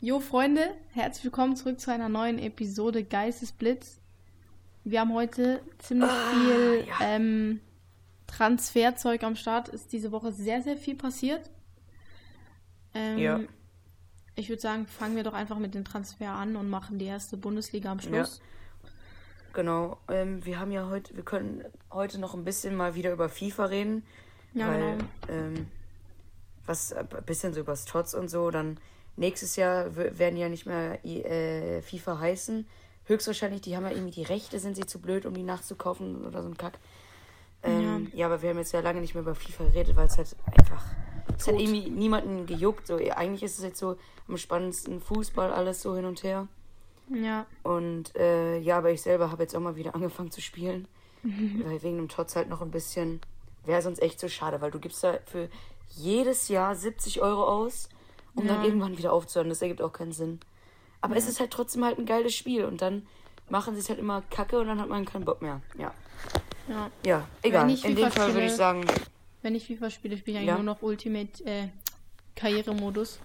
Jo, Freunde, herzlich willkommen zurück zu einer neuen Episode Geistesblitz. Wir haben heute ziemlich Ah, viel ja. ähm, Transferzeug am Start. Ist diese Woche sehr, sehr viel passiert. Ähm, Ja. Ich würde sagen, fangen wir doch einfach mit dem Transfer an und machen die erste Bundesliga am Schluss. Genau, ähm, wir haben ja heute, wir können heute noch ein bisschen mal wieder über FIFA reden. Ja, weil, genau. ähm, was äh, ein bisschen so übers Tots und so, dann nächstes Jahr werden ja nicht mehr äh, FIFA heißen. Höchstwahrscheinlich, die haben ja irgendwie die Rechte, sind sie zu blöd, um die nachzukaufen oder so ein Kack. Ähm, ja. aber wir haben jetzt ja lange nicht mehr über FIFA geredet, weil es halt einfach. Es hat irgendwie niemanden gejuckt. So, ja, eigentlich ist es jetzt so am spannendsten Fußball, alles so hin und her. Ja, Und äh, ja, aber ich selber habe jetzt auch mal wieder angefangen zu spielen. weil wegen dem Tots halt noch ein bisschen. Wäre sonst echt so schade, weil du gibst da für jedes Jahr 70 Euro aus, um dann Ja. irgendwann wieder aufzuhören. Das ergibt auch keinen Sinn. Aber es ist halt trotzdem halt ein geiles Spiel und dann machen sie es halt immer kacke und dann hat man keinen Bock mehr. Ja. ja. Ja, egal. ich In dem Fall würde ich sagen, Wenn ich FIFA spiele, spiele ich eigentlich Ja. nur noch Ultimate äh, Karrieremodus.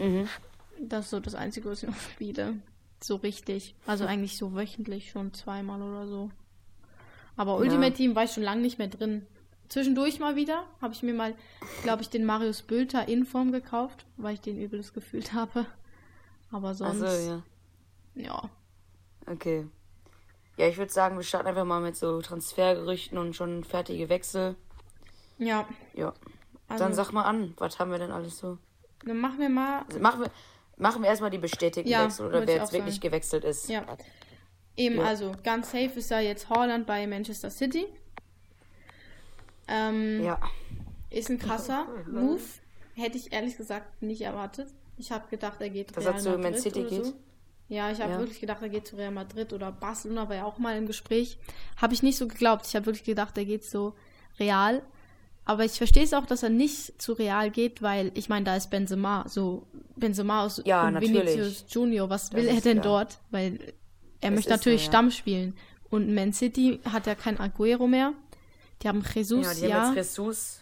mhm. Das ist so das Einzige, was ich noch spiele. So richtig. Also eigentlich so wöchentlich schon zweimal oder so. Aber Ultimate Team war ich schon lange nicht mehr drin. Zwischendurch mal wieder habe ich mir mal, glaube ich, den Marius Bülter Inform gekauft, weil ich den übles gefühlt habe. Aber sonst, Achso, ja. ja. Okay. Ja, ich würde sagen, wir starten einfach mal mit so Transfergerüchten und schon fertige Wechsel. Ja. Ja. Also, Dann sag mal an, was haben wir denn alles so? dann machen wir mal. Also machen wir, machen wir erstmal die bestätigten Ja, Wechsel oder wer jetzt wirklich sagen. gewechselt ist. Ja. Eben, Ja. also ganz safe ist da jetzt Holland bei Manchester City. Ähm, Ja. Ist ein krasser Move. Hätte ich ehrlich gesagt nicht erwartet. Ich habe gedacht, er geht Dass Real er zu Man Madrid City oder geht? So. Ja, ich habe Ja. wirklich gedacht, er geht zu Real Madrid oder Barcelona war ja auch mal im Gespräch. Habe ich nicht so geglaubt. Ich habe wirklich gedacht, er geht so Real. Aber ich verstehe es auch, dass er nicht zu Real geht, weil ich meine, da ist Benzema. So Benzema aus Ja. Vinicius Junior. Was Das will er ist denn klar. dort? Weil er möchte ist so, natürlich ja. Stamm spielen. Und Man City hat ja kein Aguero mehr. Die haben Jesus, Ja, die ja. haben jetzt Jesus.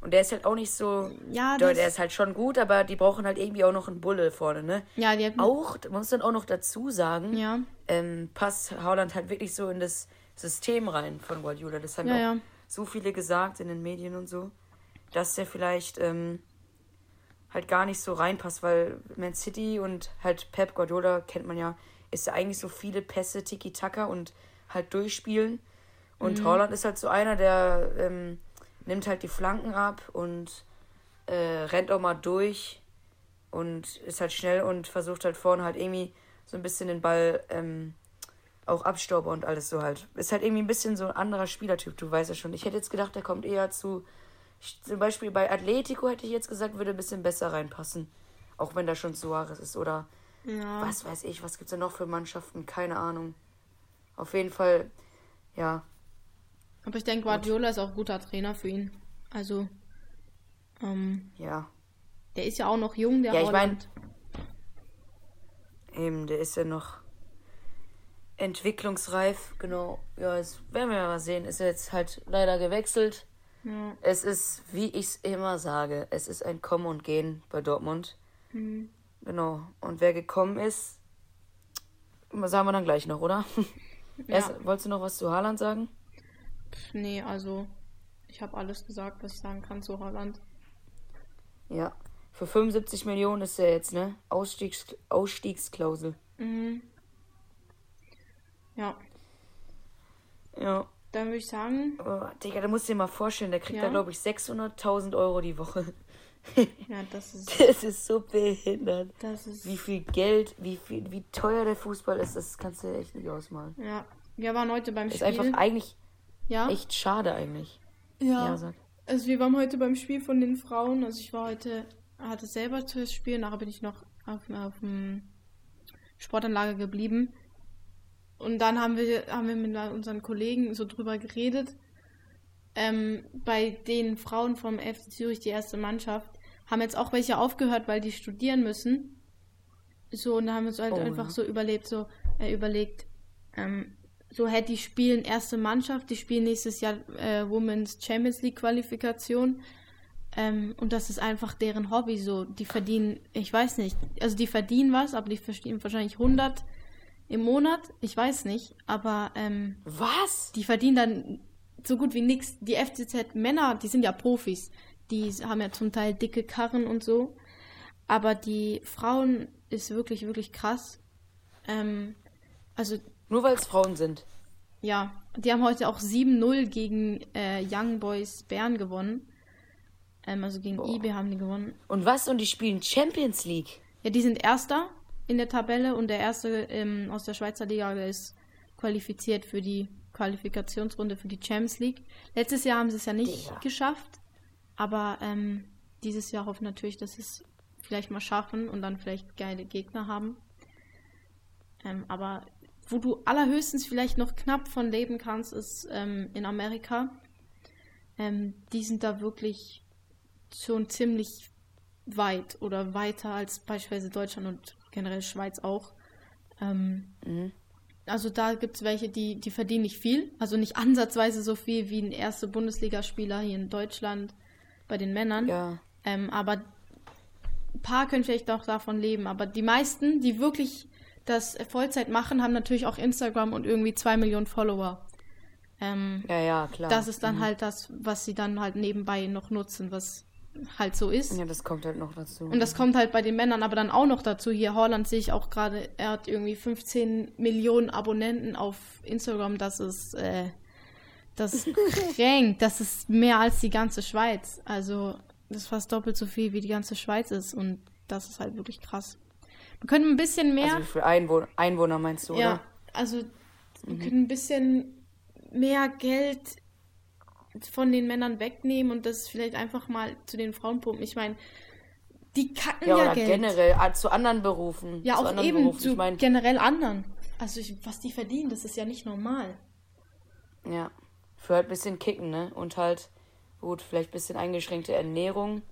Und der ist halt auch nicht so. Ja, der, der ist halt schon gut, aber die brauchen halt irgendwie auch noch einen Bulle vorne, ne? Ja, die haben Auch, man muss dann auch noch dazu sagen, Ja. ähm, passt Haaland halt wirklich so in das System rein von Guardiola. Das haben Ja, auch ja. so viele gesagt in den Medien und so, dass der vielleicht ähm, halt gar nicht so reinpasst, weil Man City und halt Pep Guardiola kennt man ja, ist ja eigentlich so viele Pässe, Tiki-Taka und halt durchspielen. Und Haaland ist halt so einer, der ähm, nimmt halt die Flanken ab und äh, rennt auch mal durch und ist halt schnell und versucht halt vorne halt irgendwie so ein bisschen den Ball ähm, auch abstauber und alles so halt. Ist halt irgendwie ein bisschen so ein anderer Spielertyp, du weißt ja schon. Ich hätte jetzt gedacht, der kommt eher zu. Zum Beispiel bei Atletico hätte ich jetzt gesagt, würde ein bisschen besser reinpassen. Auch wenn da schon Suarez ist oder ja. was weiß ich, was gibt's da noch für Mannschaften? Keine Ahnung. Auf jeden Fall, ja. Aber ich denke, Guardiola ist auch ein guter Trainer für ihn. Also, ähm, Ja, der ist ja auch noch jung, der Ja, ich Holland. eben, der ist ja noch entwicklungsreif, genau. Ja, das werden wir mal sehen. Ist jetzt halt leider gewechselt. Ja. Es ist, wie ich es immer sage, es ist ein Kommen und Gehen bei Dortmund. Mhm. Genau. Und wer gekommen ist, sagen wir dann gleich noch, oder? Erst, wolltest du noch was zu Haaland sagen? Nee, also, ich habe alles gesagt, was ich sagen kann zu Holland. Ja. Für 75 Millionen ist er jetzt, ne? Ausstiegs Ausstiegsklausel. Mhm. Ja, Ja. dann würde ich sagen, Oh, Digga, da musst du dir mal vorstellen, der kriegt Ja. da, glaube ich, 600.000 Euro die Woche. ja, das ist, Das ist so behindert. das ist, Wie viel Geld, wie viel, wie teuer der Fußball ist, das kannst du echt nicht ausmalen. ja. Wir waren heute beim Ist Spiel. einfach eigentlich ja, echt schade eigentlich. ja. Ja, sag. Also wir waren heute beim Spiel von den Frauen. Also ich war heute, hatte selber das Spiel, nachher bin ich noch auf, auf dem Sportanlage geblieben. Und dann haben wir, haben wir mit unseren Kollegen so drüber geredet. Ähm, bei den Frauen vom FC Zürich, die erste Mannschaft, haben jetzt auch welche aufgehört, weil die studieren müssen. So, und da haben wir uns halt Oh, einfach ja. so überlebt, so äh, überlegt, ähm, so hätte die spielen erste Mannschaft, die spielen nächstes Jahr äh, Women's Champions League Qualifikation. Ähm, und das ist einfach deren Hobby so. Die verdienen, ich weiß nicht, also die verdienen was, aber die verdienen wahrscheinlich 100 im Monat. Ich weiß nicht, aber ähm, Was? die verdienen dann so gut wie nichts. Die FCZ-Männer, die sind ja Profis. Die haben ja zum Teil dicke Karren und so. Aber die Frauen ist wirklich, wirklich krass. Ähm, also, Nur weil es Frauen sind. ja, die haben heute auch 7-0 gegen äh, Young Boys Bern gewonnen. Ähm, also gegen Boah. IB haben die gewonnen. Und was? Und die spielen Champions League. Ja, die sind Erster in der Tabelle und der Erste ähm, aus der Schweizer Liga, der ist qualifiziert für die Qualifikationsrunde für die Champions League. Letztes Jahr haben sie es ja nicht Digga. geschafft, aber ähm, dieses Jahr hoffen natürlich, dass sie es vielleicht mal schaffen und dann vielleicht geile Gegner haben. Ähm, aber wo du allerhöchstens vielleicht noch knapp von leben kannst, ist ähm, in Amerika. Ähm, die sind da wirklich schon ziemlich weit oder weiter als beispielsweise Deutschland und generell Schweiz auch. Ähm, Mhm. also da gibt es welche, die, die verdienen nicht viel, also nicht ansatzweise so viel wie ein erster Bundesligaspieler hier in Deutschland bei den Männern. Ja. Ähm, aber ein paar können vielleicht auch davon leben. Aber die meisten, die wirklich das Vollzeit machen, haben natürlich auch Instagram und irgendwie zwei Millionen Follower. Ähm, Ja, ja, klar. das ist dann Mhm. halt das, was sie dann halt nebenbei noch nutzen, was halt so ist. Ja, das kommt halt noch dazu. Und das kommt halt bei den Männern aber dann auch noch dazu. Hier Holland sehe ich auch gerade, er hat irgendwie 15 Millionen Abonnenten auf Instagram. Das ist, äh, das ist kränkt. Das ist mehr als die ganze Schweiz. Also, das ist fast doppelt so viel, wie die ganze Schweiz ist. Und das ist halt wirklich krass. Wir können ein bisschen mehr. Also viele Einwohner, Einwohner meinst du, ja, oder? also, wir können ein bisschen mehr Geld von den Männern wegnehmen und das vielleicht einfach mal zu den Frauen pumpen. Ich meine, die kacken Ja, ja, oder Geld. generell ah, zu anderen Berufen. Ja, zu auch anderen eben Berufen. zu Ich meine, generell anderen. Also ich, was die verdienen, das ist ja nicht normal. ja, für halt ein bisschen Kicken, ne? Und halt, gut, vielleicht ein bisschen eingeschränkte Ernährung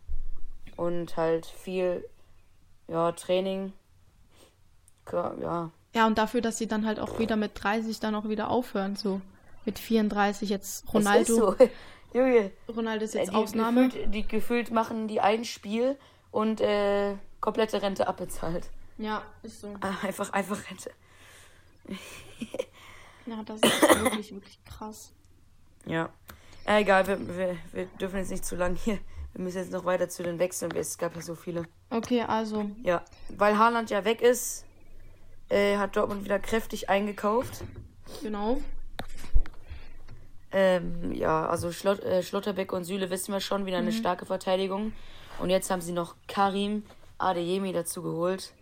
und halt viel, ja, Training. Ja, Ja, und dafür, dass sie dann halt auch wieder mit 30 dann auch wieder aufhören, so mit 34 jetzt es ist Ronaldo. so. Junge, Ronaldo ist äh, jetzt die Ausnahme. Gefühlt, die gefühlt machen die ein Spiel und äh, komplette Rente abbezahlt. Ja, ist so. Ah, Einfach, einfach Rente. Ja, das ist wirklich, wirklich krass. Ja. Egal, wir, wir, wir dürfen jetzt nicht zu lang hier. Wir müssen jetzt noch weiter zu den Wechseln. Es gab ja so viele. Okay, also, Ja, weil Haaland ja weg ist, äh, hat Dortmund wieder kräftig eingekauft. genau. Ähm, ja, also Schlott, äh, Schlotterbeck und Süle wissen wir schon, wieder eine starke Verteidigung. Und jetzt haben sie noch Karim Adeyemi dazu geholt.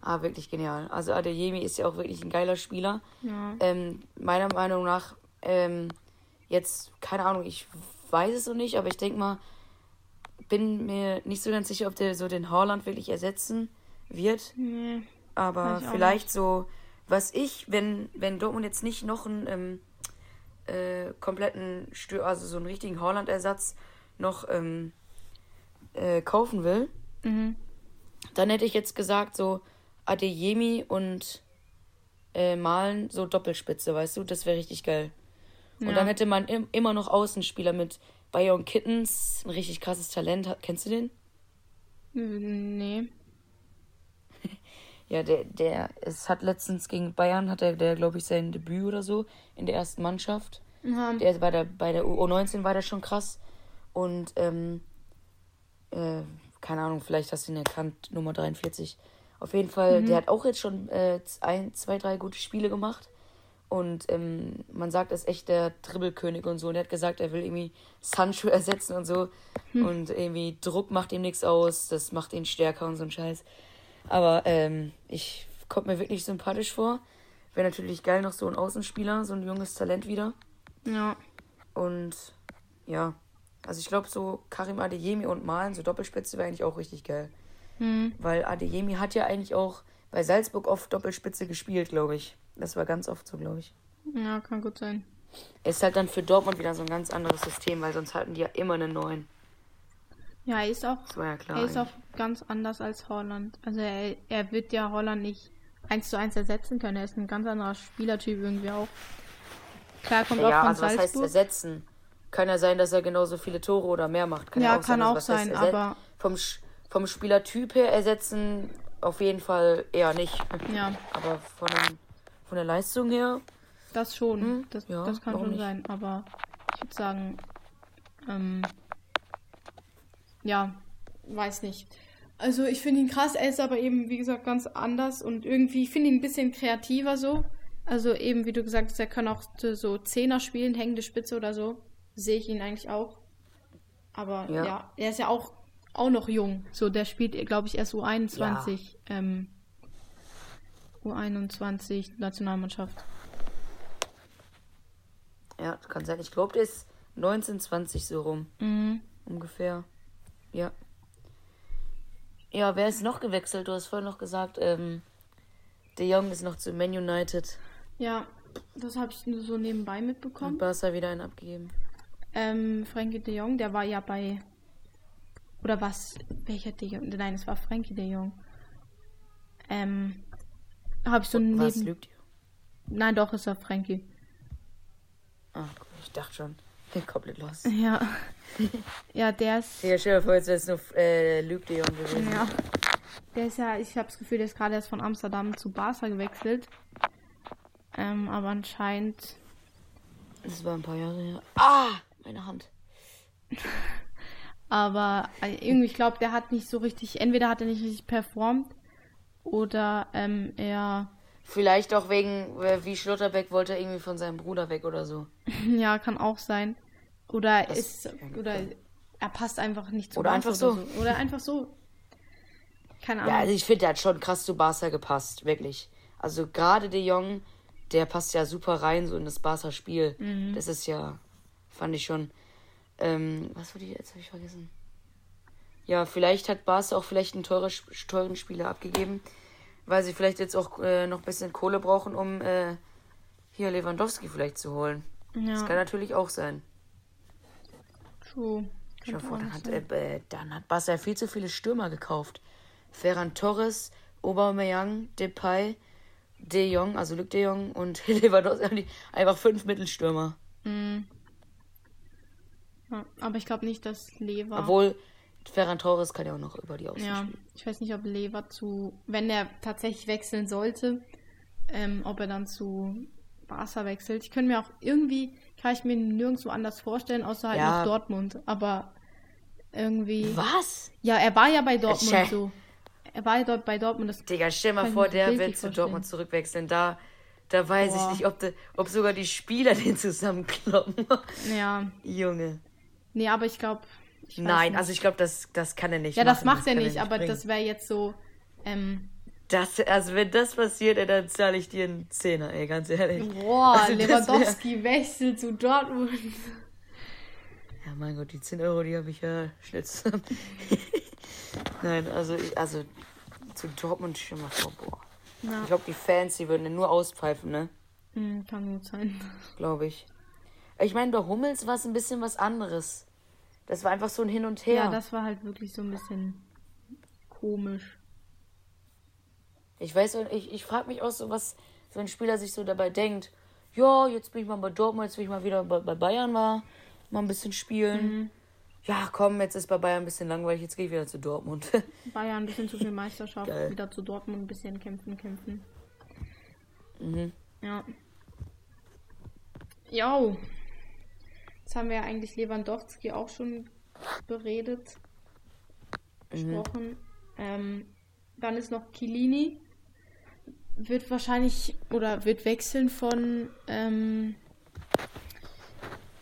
Ah, wirklich genial. Also Adeyemi ist ja auch wirklich ein geiler Spieler. Ja. Ähm, meiner Meinung nach, ähm, jetzt, keine Ahnung, ich weiß es noch nicht, aber ich denke mal, bin mir nicht so ganz sicher, ob der so den Haaland wirklich ersetzen wird. Nee. Aber vielleicht so, was ich, wenn, wenn Dortmund jetzt nicht noch einen ähm, äh, kompletten, Stür also so einen richtigen Haaland-Ersatz noch ähm, äh, kaufen will, Mhm. dann hätte ich jetzt gesagt, so Adeyemi und äh, Malen so Doppelspitze, weißt du? Das wäre richtig geil. Und Ja. dann hätte man im, immer noch Außenspieler mit Bayern Kittens, ein richtig krasses Talent. Hat- Kennst du den? Nee. Ja, der, der, es hat letztens gegen Bayern, hat er, der, glaube ich, sein Debüt oder so in der ersten Mannschaft. Ja. Der bei der, bei der U19 war der schon krass. Und, ähm, äh, keine Ahnung, vielleicht hast du ihn erkannt, Nummer 43. Auf jeden Fall, der hat auch jetzt schon äh, ein, zwei, drei gute Spiele gemacht. Und ähm, man sagt, er ist echt der Dribbelkönig und so. Und er hat gesagt, er will irgendwie Sancho ersetzen und so. Und irgendwie Druck macht ihm nichts aus, das macht ihn stärker und so ein Scheiß. Aber ähm, ich kommt mir wirklich sympathisch vor. Wäre natürlich geil, noch so ein Außenspieler, so ein junges Talent wieder. Ja. Und ja, also ich glaube so Karim Adeyemi und Malen, so Doppelspitze wäre eigentlich auch richtig geil. Hm. Weil Adeyemi hat ja eigentlich auch bei Salzburg oft Doppelspitze gespielt, glaube ich. Das war ganz oft so, glaube ich. Ja, kann gut sein. Ist halt dann für Dortmund wieder so ein ganz anderes System, weil sonst hatten die ja immer einen neuen. Ja, er ist auch, ja klar. er ist auch ganz anders als Holland. Also er, er wird ja Holland nicht eins zu eins ersetzen können. Er ist ein ganz anderer Spielertyp irgendwie auch. Klar, kommt ja, auch von also was heißt Salzburg. ersetzen? kann ja sein, dass er genauso viele Tore oder mehr macht. Kann Ja, auch kann sein. Auch sein, aber- Vom, vom Spielertyp her ersetzen auf jeden Fall eher nicht. Ja, Aber von, von der Leistung her, das schon. Hm, das, ja, das kann schon nicht? sein. Aber ich würde sagen, ähm, ja, weiß nicht. Also ich finde ihn krass, er ist aber eben, wie gesagt, ganz anders und irgendwie, ich finde ihn ein bisschen kreativer so. Also eben, wie du gesagt hast, er kann auch so- Zehner spielen, hängende Spitze oder so. Sehe ich ihn eigentlich auch. Aber ja. Ja. er ist ja auch, auch noch jung. So, der spielt, glaube ich, erst U21. Ähm, U21 Nationalmannschaft. ja, kann sein. Ich glaube, der ist 19, 20 so rum. Mhm. Ungefähr. Ja. Ja, wer ist noch gewechselt? Du hast vorhin noch gesagt, ähm, De Jong ist noch zu Man United. Ja, das habe ich nur so nebenbei Und mitbekommen. Barca wieder einen abgegeben. Ähm, Frankie de Jong, der war ja bei. Oder was? Welcher de Jong? Nein, es war Frankie de Jong. Ähm. Habe ich so Was neben. lügt ihr? Nein, doch, ist er Frankie. Ah, ich dachte schon. Komplett los. Ja. ja, der ist. Ja, stell dir vor, jetzt wäre es nur äh, Luke de Jong gewesen. Ja. Der ist ja, ich habe das Gefühl, der ist gerade erst von Amsterdam zu Barca gewechselt. Ähm, aber anscheinend. Das war ein paar Jahre her. Ah, meine Hand. Aber äh, irgendwie, ich glaube, der hat nicht so richtig. Entweder hat er nicht richtig performt. Oder ähm, er. Vielleicht auch wegen, äh, wie Schlotterbeck wollte er irgendwie von seinem Bruder weg oder so. Ja, kann auch sein. Oder Das ist. Oder sein. er passt einfach nicht zu Oder Barca einfach so. Oder einfach so. Keine Ahnung. Ja, also ich finde, der hat schon krass zu Barca gepasst, wirklich. Also gerade De Jong, der passt ja super rein so in das Barca-Spiel. Mhm. Das ist ja, fand ich schon. Ähm, was wurde ich jetzt? Habe ich vergessen. Ja, vielleicht hat Barca auch vielleicht einen teure, teuren Spieler abgegeben, weil sie vielleicht jetzt auch äh, noch ein bisschen Kohle brauchen, um äh, hier Lewandowski vielleicht zu holen. Das kann ja, natürlich auch sein. true. Vor, auch dann hat, äh, äh, dann hat Barca ja viel zu viele Stürmer gekauft. Ferran Torres, Aubameyang, Depay, De Jong, also Luc De Jong und Lewandowski einfach fünf Mittelstürmer. Mhm. Ja, aber ich glaube nicht, dass Lever. Obwohl Ferran Torres kann ja auch noch über die Außen Ja, spielen. ich weiß nicht, ob Lever zu, wenn er tatsächlich wechseln sollte, ähm, ob er dann zu Barca wechselt. Ich könnte mir auch irgendwie, kann ich mir nirgendwo anders vorstellen, außer halt Ja. noch Dortmund. Aber irgendwie. Was? Ja, er war ja bei Dortmund Schä- so. Er war ja dort bei Dortmund. Das, Digga, stell mal vor, der will zu. Dortmund zurückwechseln. Da, da weiß Boah. ich nicht, ob, de, ob sogar die Spieler den zusammenkloppen. ja. Junge. Nee, aber ich glaube. Nein, also ich glaube, das, das kann er nicht Ja, das machen. macht er kann nicht, aber bringen. das wäre jetzt so. Ähm, Das, also wenn das passiert, ey, dann zahle ich dir einen Zehner, ey, ganz ehrlich. boah, Also das wär- Lewandowski wechselt zu Dortmund. Ja, mein Gott, die 10 Euro, die habe ich ja schnell zusammen. Nein, also, ich, also zu Dortmund schon mal vor, boah. Ja, Ich glaube, die Fans, die würden den nur auspfeifen, ne? hm, kann gut sein. Glaube ich. Ich meine, bei Hummels war es ein bisschen was anderes. Das war einfach so ein Hin und Her. Ja, das war halt wirklich so ein bisschen komisch. Ich weiß, ich, ich frage mich auch so, was so ein Spieler sich so dabei denkt. Ja, jetzt bin ich mal bei Dortmund, jetzt will ich mal wieder bei, bei Bayern mal, mal ein bisschen spielen. Mhm. Ja, komm, jetzt ist bei Bayern ein bisschen langweilig, jetzt gehe ich wieder zu Dortmund. Bayern ein bisschen zu viel Meisterschaft, Geil. wieder zu Dortmund ein bisschen kämpfen, kämpfen. mhm. Ja. Jo. Jetzt haben wir ja eigentlich Lewandowski auch schon beredet, Mhm. besprochen. Ähm, dann ist noch Kilini. Wird wahrscheinlich oder wird wechseln von ähm,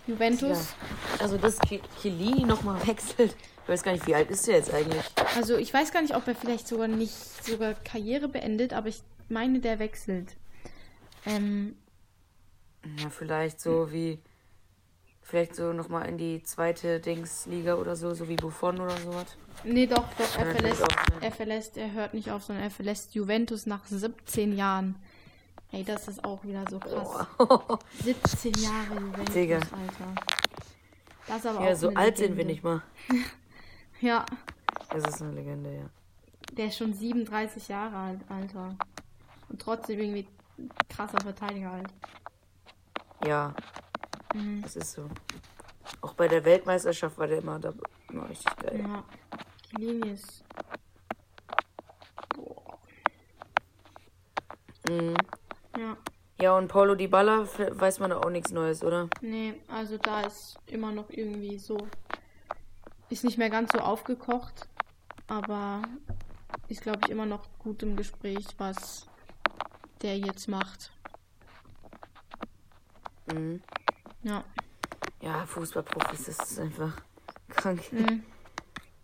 Juventus. Ja. Also, dass Ki- Chiellini nochmal wechselt. Ich weiß gar nicht, wie alt ist der jetzt eigentlich? Also ich weiß gar nicht, ob er vielleicht sogar nicht sogar Karriere beendet, aber ich meine, der wechselt. Ähm, Ja, vielleicht so wie. Vielleicht so nochmal in die zweite Dingsliga oder so, so wie Buffon oder sowas. nee, doch, doch, er verlässt, er verlässt, er hört nicht auf, sondern er verlässt Juventus nach 17 Jahren. Ey, das ist auch wieder so krass. Boah. 17 Jahre Juventus, Digga. Alter. Das ist aber Ja, auch so alt sind wir Legende. nicht mal. Ja, Das ist eine Legende, ja. der ist schon 37 Jahre alt, Alter. Und trotzdem irgendwie krasser Verteidiger halt. Ja, Mhm. das ist so. Auch bei der Weltmeisterschaft war der immer, da, immer richtig geil. Ja. Chiellini ist. Boah. Mhm. Ja. Ja, und Paulo Di Balla weiß man auch nichts Neues, oder? Nee, also da ist immer noch irgendwie so. Ist nicht mehr ganz so aufgekocht, aber ist, glaube ich, immer noch gut im Gespräch, was der jetzt macht. Mhm. Ja. Ja, Fußballprofis, das ist einfach krank. Mhm.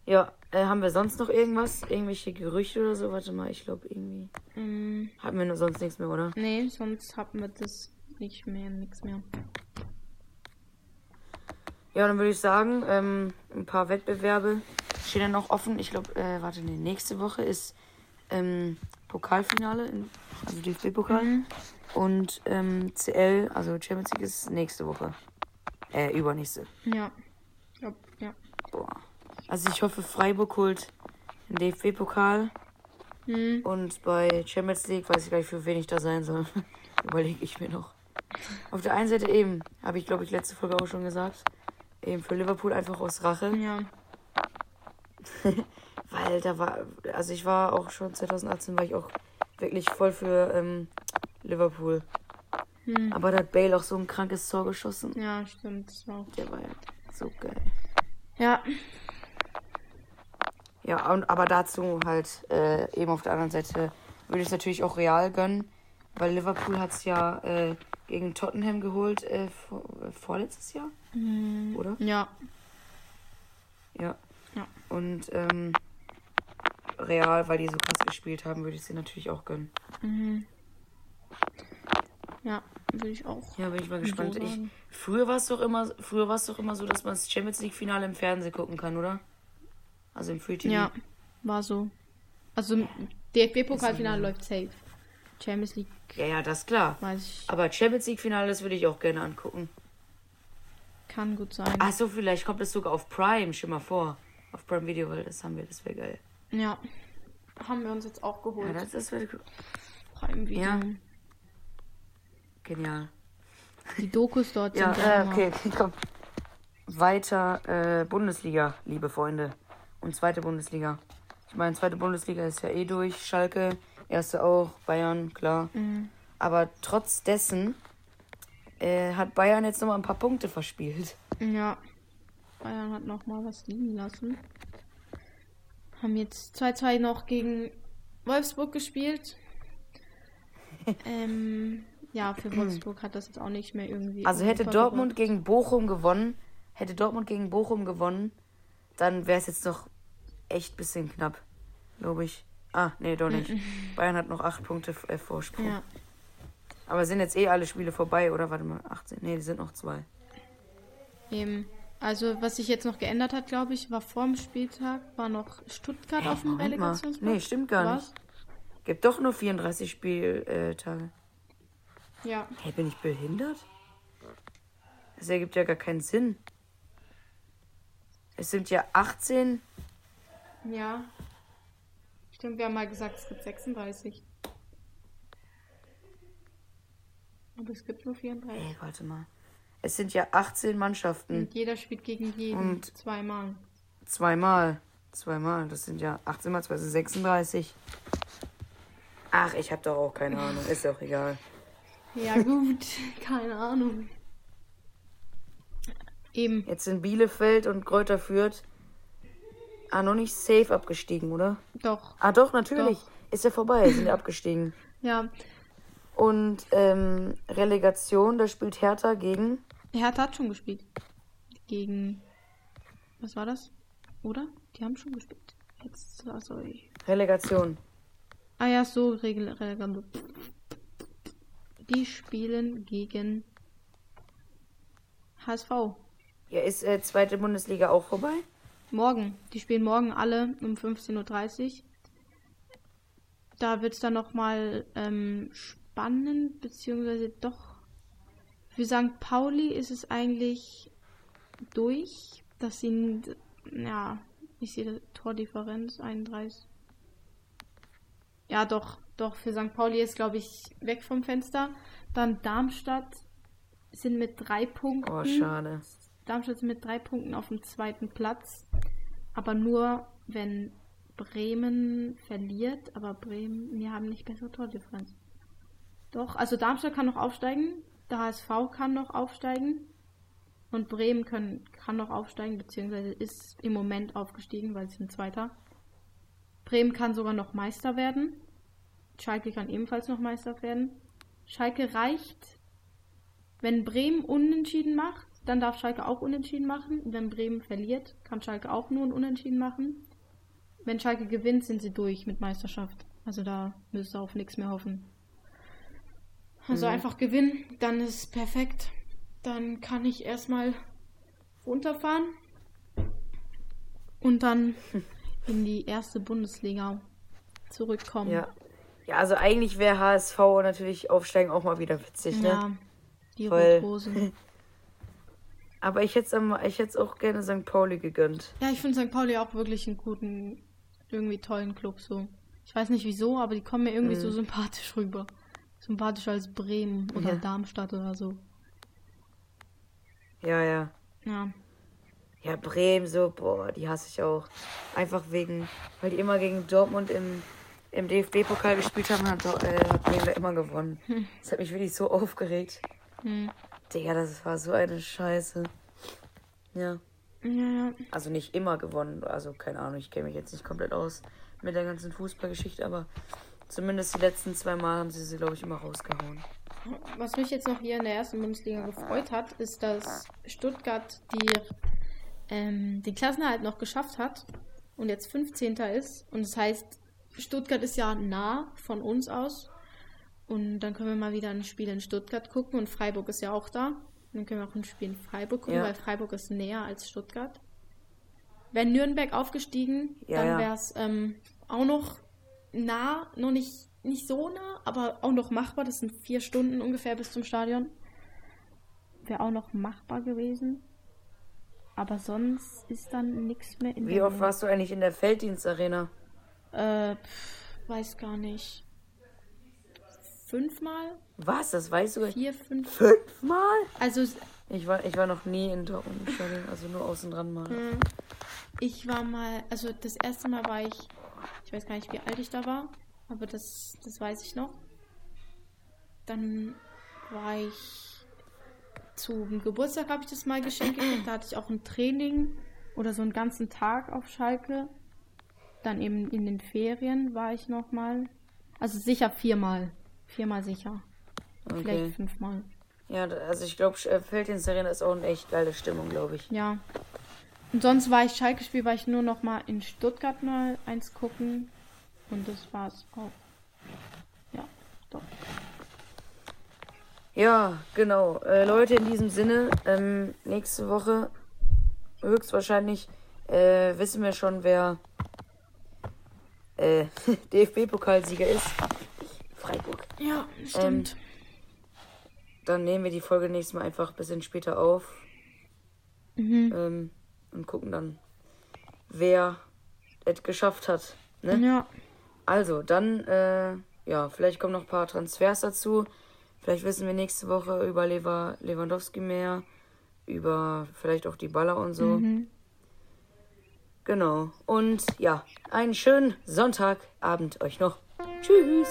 Ja, äh, haben wir sonst noch irgendwas? Irgendwelche Gerüchte oder so? Warte mal, ich glaube irgendwie. Mm, Haben wir nur sonst nichts mehr, oder? nee, sonst haben wir das nicht mehr, nichts mehr. Ja, dann würde ich sagen, ähm, ein paar Wettbewerbe stehen dann noch offen. Ich glaube, äh, warte, nee, nächste Woche ist ähm, Pokalfinale, in, also DFB-Pokal. Mhm. Und ähm, CL, also Champions League, ist nächste Woche. Äh, übernächste. Ja. Glaub, ja. Boah. Also ich hoffe, Freiburg holt den DFB-Pokal. Mhm. Und bei Champions League weiß ich gar nicht, für wen ich da sein soll. Überlege ich mir noch. Auf der einen Seite eben, habe ich glaube ich letzte Folge auch schon gesagt, eben für Liverpool einfach aus Rache. Ja. Da war, also ich war auch schon 2018, war ich auch wirklich voll für ähm, Liverpool. Hm. Aber da hat Bale auch so ein krankes Tor geschossen. Ja, stimmt. Auch. Der war ja so geil. Ja. Ja, und, aber dazu halt äh, eben auf der anderen Seite würde ich es natürlich auch Real gönnen, weil Liverpool hat es ja äh, gegen Tottenham geholt äh, vor, äh, vorletztes Jahr, Mhm. oder? Ja. Ja. Ja. Und ähm, Real, weil die so krass gespielt haben, würde ich sie natürlich auch gönnen. Mhm. Ja, würde ich auch. Ja, bin ich mal gespannt. Ich, früher war es doch immer, früher war es doch immer so, dass man das Champions League Finale im Fernsehen gucken kann, oder? Also im Free TV. Ja, war so. Also DFB-Pokalfinale läuft safe. Champions League ja, ja, das ist klar. weiß ich, Aber Champions League Finale, das würde ich auch gerne angucken. kann gut sein. Ach so, vielleicht kommt das sogar auf Prime, schon mal vor. Auf Prime Video, weil das haben wir, das wäre geil. Ja. Haben wir uns jetzt auch Ja, geholt. das, das wäre Prime Video. Ja. genial. Die Dokus dort Ja, sind äh, immer- okay, komm. Weiter äh, Bundesliga, liebe Freunde. Und zweite Bundesliga. Ich meine, zweite Bundesliga ist ja eh durch. Schalke, erste auch, Bayern, klar. Mhm. Aber trotz dessen äh, hat Bayern jetzt nochmal ein paar Punkte verspielt. Ja. Bayern hat noch mal was liegen lassen. Haben jetzt 2-2 noch gegen Wolfsburg gespielt. ähm, ja, für Wolfsburg hat das jetzt auch nicht mehr irgendwie. Also hätte Dortmund gegen Bochum gewonnen, hätte Dortmund gegen Bochum gewonnen, dann wäre es jetzt noch echt bisschen knapp, glaube ich. Ah, nee, doch nicht. Bayern hat noch acht Punkte äh, Vorsprung. Ja, Aber sind jetzt eh alle Spiele vorbei, oder? Warte mal, 18. Nee, die sind noch zwei. eben. Also, was sich jetzt noch geändert hat, glaube ich, war vor dem Spieltag, war noch Stuttgart auf dem. Relegationsplatz. Nee, stimmt gar Was? nicht. Gibt doch nur 34 Spieltage. Ja, Hey, bin ich behindert? Das ergibt ja gar keinen Sinn. Es sind ja 18. ja. Stimmt, wir haben mal gesagt, es gibt 36. Aber es gibt nur 34. Ey, warte mal. Es sind ja 18 Mannschaften. Und jeder spielt gegen jeden Und- zweimal. Zweimal. Zweimal. Das sind ja 18 mal 2 sind 36. Ach, ich habe doch auch keine Ahnung. Ist doch egal. Ja, gut. Keine Ahnung. Eben. Jetzt sind Bielefeld und Kräuter Fürth. Ah, noch nicht safe abgestiegen, oder? Doch. Ah, doch, natürlich. Doch. Ist ja vorbei, sind ja abgestiegen. Ja. Und ähm, Relegation, da spielt Hertha gegen. Hertha hat schon gespielt. Gegen. Was war das? Oder? Die haben schon gespielt. Jetzt. Also ich. Relegation. Ah ja, so. Regel, Relegation. Die spielen gegen HSV. Ja, ist äh, zweite Bundesliga auch vorbei? Morgen. Die spielen morgen alle um 15.30 Uhr. Da wird es dann nochmal ähm, spannend, beziehungsweise doch. Für St. Pauli ist es eigentlich durch. Das sind, ja, ich sehe Tordifferenz, 31. Ja, doch, doch, für St. Pauli ist, glaube ich, weg vom Fenster. Dann Darmstadt sind mit drei Punkten. Oh, schade. Darmstadt ist mit drei Punkten auf dem zweiten Platz. Aber nur, wenn Bremen verliert. Aber Bremen, wir haben nicht bessere Tordifferenz. Doch, also Darmstadt kann noch aufsteigen. Der HSV kann noch aufsteigen. Und Bremen können, kann noch aufsteigen, beziehungsweise ist im Moment aufgestiegen, weil sie sind Zweiter. Bremen kann sogar noch Meister werden. Schalke kann ebenfalls noch Meister werden. Schalke reicht, wenn Bremen unentschieden macht, dann darf Schalke auch unentschieden machen. Wenn Bremen verliert, kann Schalke auch nur ein Unentschieden machen. Wenn Schalke gewinnt, sind sie durch mit Meisterschaft. Also da müsst ihr auf nichts mehr hoffen. Also mhm. einfach gewinnen, dann ist es perfekt. Dann kann ich erstmal runterfahren und dann in die erste Bundesliga zurückkommen. Ja. Ja, also eigentlich wäre HSV natürlich aufsteigen auch mal wieder witzig, ne? Ja, die Voll. Rothosen. Aber ich hätte es auch gerne St. Pauli gegönnt. Ja, ich finde St. Pauli auch wirklich einen guten, irgendwie tollen Club so. Ich weiß nicht wieso, aber die kommen mir irgendwie mhm. so sympathisch rüber. Sympathischer als Bremen oder ja. Darmstadt oder so. Ja, ja. Ja. Ja, Bremen so, boah, die hasse ich auch. Einfach wegen, weil die immer gegen Dortmund im, im DFB-Pokal gespielt haben, hat, äh, hat Bremen da immer gewonnen. Hm. Das hat mich wirklich so aufgeregt. Hm. Digga, das war so eine Scheiße. Ja. Ja, Also nicht immer gewonnen, also keine Ahnung, ich kenne mich jetzt nicht komplett aus mit der ganzen Fußballgeschichte, aber zumindest die letzten zwei Mal haben sie sie, glaube ich, immer rausgehauen. Was mich jetzt noch hier in der ersten Bundesliga gefreut hat, ist, dass Stuttgart die, ähm, den Klassenerhalt noch geschafft hat und jetzt 15. ist. Und das heißt, Stuttgart ist ja nah von uns aus. Und dann können wir mal wieder ein Spiel in Stuttgart gucken. Und Freiburg ist ja auch da. Dann können wir auch ein Spiel in Freiburg gucken, ja. weil Freiburg ist näher als Stuttgart. Wäre Nürnberg aufgestiegen, ja, dann wäre es ähm, auch noch nah, noch nicht nicht so nah, aber auch noch machbar. Das sind vier Stunden ungefähr bis zum Stadion. Wäre auch noch machbar gewesen. Aber sonst ist dann nichts mehr in Wie oft warst du eigentlich in der Felddienstarena? Äh, pff, weiß gar nicht. Fünfmal? Was? Das weißt du? Vier, fünf. Fünfmal? Also. Ich war, ich war noch nie in Dortmund also nur außen dran mal. Hm. Ich war mal, also das erste Mal war ich, ich weiß gar nicht, wie alt ich da war. Aber das, das weiß ich noch. Dann war ich zum Geburtstag habe ich das mal geschenkt gekriegt. Da hatte ich auch ein Training oder so einen ganzen Tag auf Schalke. Dann eben in den Ferien war ich noch mal. Also sicher viermal. Viermal sicher. Okay. Vielleicht fünfmal. Ja, also ich glaube, Feldins Arena ist auch eine echt geile Stimmung, glaube ich. Ja. Und sonst war ich Schalke-Spiel, war ich nur noch mal in Stuttgart mal eins gucken. Und das war's auch. Ja, doch. Ja, genau. Äh, Leute, in diesem Sinne, ähm, nächste Woche höchstwahrscheinlich äh, wissen wir schon, wer äh, DFB-Pokalsieger ist. Freiburg. Ja, stimmt. Ähm, dann nehmen wir die Folge nächstes Mal einfach ein bisschen später auf. Mhm. Ähm, und gucken dann, wer es geschafft hat. Ne? Ja. Also, dann, äh, ja, vielleicht kommen noch ein paar Transfers dazu. Vielleicht wissen wir nächste Woche über Lever Lewandowski mehr. Über vielleicht auch die Baller und so. Mhm. Genau. Und ja, einen schönen Sonntagabend euch noch. Tschüss.